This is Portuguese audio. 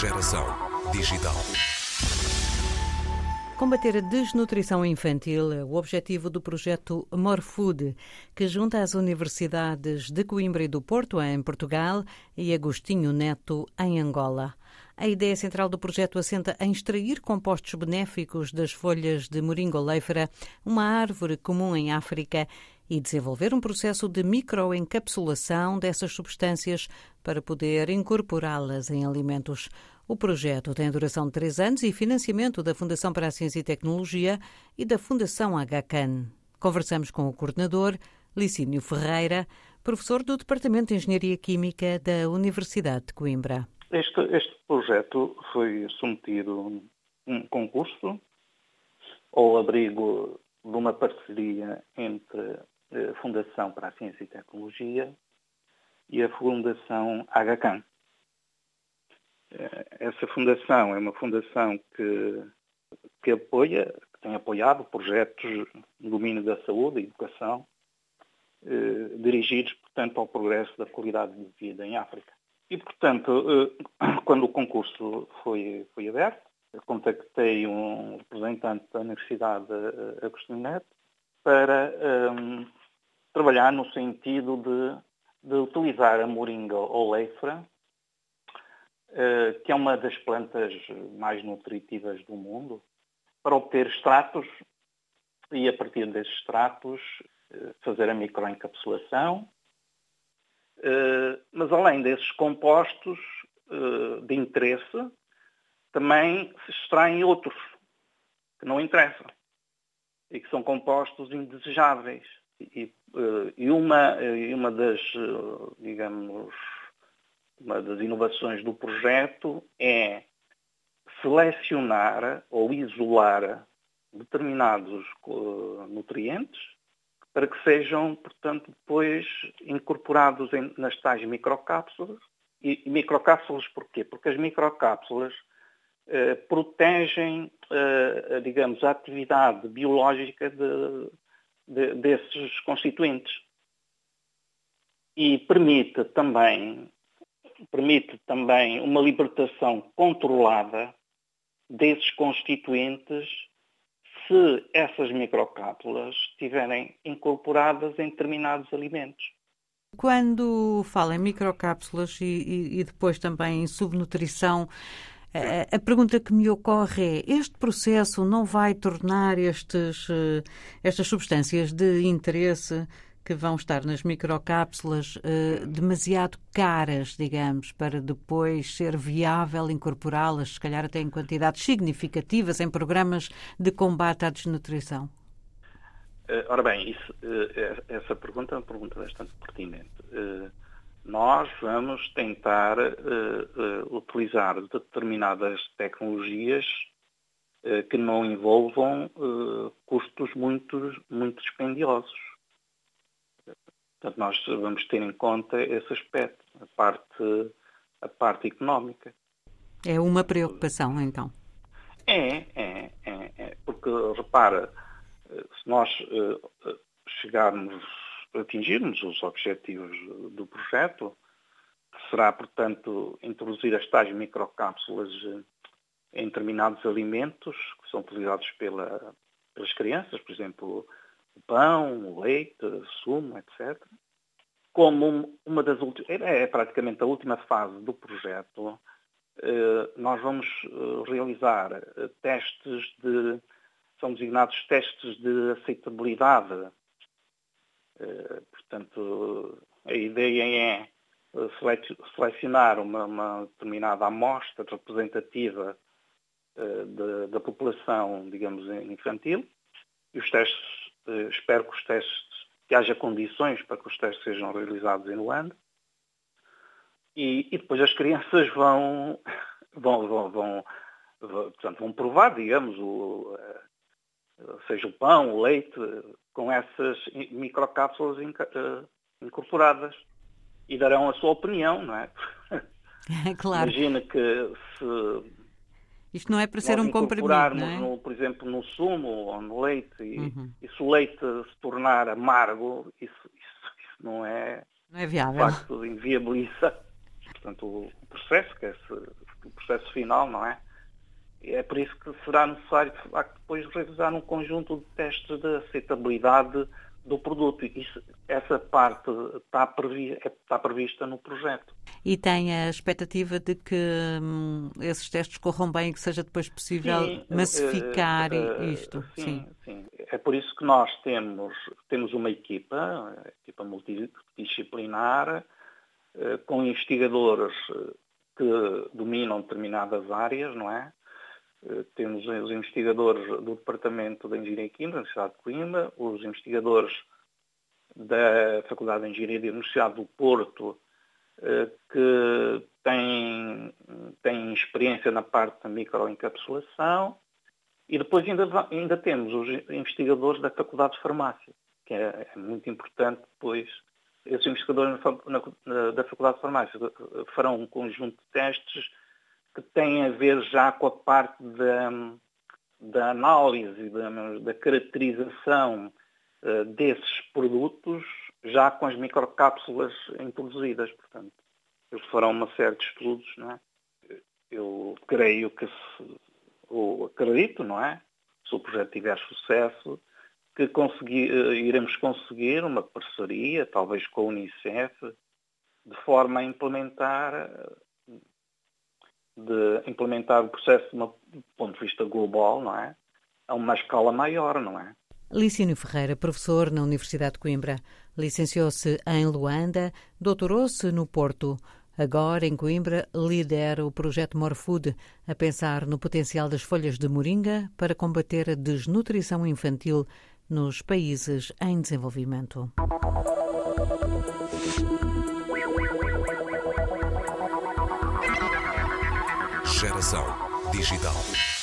Geração digital. Combater a desnutrição infantil é o objetivo do projeto More Food, que junta as universidades de Coimbra e do Porto, em Portugal, e Agostinho Neto, em Angola. A ideia central do projeto assenta em extrair compostos benéficos das folhas de moringa oleifera, uma árvore comum em África, e desenvolver um processo de microencapsulação dessas substâncias para poder incorporá-las em alimentos. O projeto tem duração de três anos e financiamento da Fundação para a Ciência e Tecnologia e da Fundação HCAN. Conversamos com o coordenador, Licínio Ferreira, professor do Departamento de Engenharia Química da Universidade de Coimbra. Este, este projeto foi submetido a um concurso ao abrigo de uma parceria entre a Fundação para a Ciência e Tecnologia e a Fundação HCAN. Eh, essa fundação é uma fundação que, que apoia, que tem apoiado projetos no domínio da saúde e educação, eh, dirigidos, portanto, ao progresso da qualidade de vida em África. E, portanto, eh, quando o concurso foi, foi aberto, contactei um representante da Universidade Agostinho Neto para um, trabalhar no sentido de, de utilizar a moringa oleifera eh, que é uma das plantas mais nutritivas do mundo, para obter extratos e, a partir desses extratos, eh, fazer a microencapsulação. Eh, mas, além desses compostos de interesse, também se extraem outros que não interessam e que são compostos indesejáveis. E, e uma, e uma das, digamos, uma das inovações do projeto é selecionar ou isolar determinados nutrientes para que sejam, portanto, depois incorporados em, nas tais microcápsulas. E, e microcápsulas porquê? Porque as microcápsulas eh, protegem, eh, digamos, a atividade biológica de, de, desses constituintes. E permite também permite também uma libertação controlada desses constituintes se essas microcápsulas estiverem incorporadas em determinados alimentos. Quando fala em microcápsulas e, e, e depois também em subnutrição, a, a pergunta que me ocorre é: este processo não vai tornar estes, eh, estas substâncias de interesse que vão estar nas microcápsulas uh, demasiado caras, digamos, para depois ser viável incorporá-las, se calhar até em quantidades significativas, em programas de combate à desnutrição? Uh, ora bem, isso, uh, essa pergunta é uma pergunta bastante pertinente. Nós vamos tentar utilizar determinadas tecnologias que não envolvam custos muito, muito dispendiosos Portanto, nós vamos ter em conta esse aspecto, a parte, a parte económica. É uma preocupação, então? É, é, é, é porque, repara, se nós uh, chegarmos, atingirmos os objetivos do projeto, que será, portanto, introduzir as tais microcápsulas em determinados alimentos que são utilizados pela, pelas crianças, por exemplo, pão, leite, sumo, etc. Como uma das últimas, é, é praticamente a última fase do projeto, eh, nós vamos eh, realizar eh, testes de, são designados testes de aceitabilidade. Portanto, a ideia é selecionar uma, uma determinada amostra representativa da população, digamos, infantil, e os testes eh, espero que os testes, que haja condições para que os testes sejam realizados em Luanda. E, e depois as crianças vão, vão, vão, vão, vão, portanto, vão provar, digamos, o, seja o pão, o leite, com essas microcápsulas eh, incorporadas e darão a sua opinião, não é? É claro. Imagina que se isto não é para ser um comprimido, não é? No, por exemplo, no sumo ou no leite, e, uhum. e se o leite se tornar amargo, isso, isso, isso não é... Não é viável. De facto, inviabiliza. Portanto, o processo quer-se o processo final, não é? É por isso que será necessário, de facto, depois realizar um conjunto de testes de aceitabilidade do produto. Isso, essa parte está, previ, está, prevista no projeto. E tem a expectativa de que hum, esses testes corram bem e que seja depois possível sim, massificar uh, uh, isto? Sim, sim, sim, É por isso que nós temos, temos uma equipa, equipa multidisciplinar, uh, com investigadores que dominam determinadas áreas, não é? Eh, temos os investigadores do Departamento de Engenharia Química da Universidade de Coimbra, os investigadores da Faculdade de Engenharia da Universidade do Porto, eh, que têm, têm experiência na parte da microencapsulação, e depois ainda, ainda temos os investigadores da Faculdade de Farmácia, que é, é muito importante, pois esses investigadores na, na, da Faculdade de Farmácia farão um conjunto de testes que têm a ver já com a parte da, da análise, da, da caracterização uh, desses produtos, já com as microcápsulas introduzidas. Portanto, eles farão uma série de estudos, não é? Eu creio que, se, ou acredito, não é? Se o projeto tiver sucesso, que uh, iremos conseguir uma parceria, talvez com a Unicef, de forma a implementar de implementar o processo do ponto de vista global, não é? A uma escala maior, não é? Licínio Ferreira, professor na Universidade de Coimbra, licenciou-se em Luanda, doutorou-se no Porto. Agora, em Coimbra, lidera o projeto Morfood, a pensar no potencial das folhas de moringa para combater a desnutrição infantil nos países em desenvolvimento. Geração digital.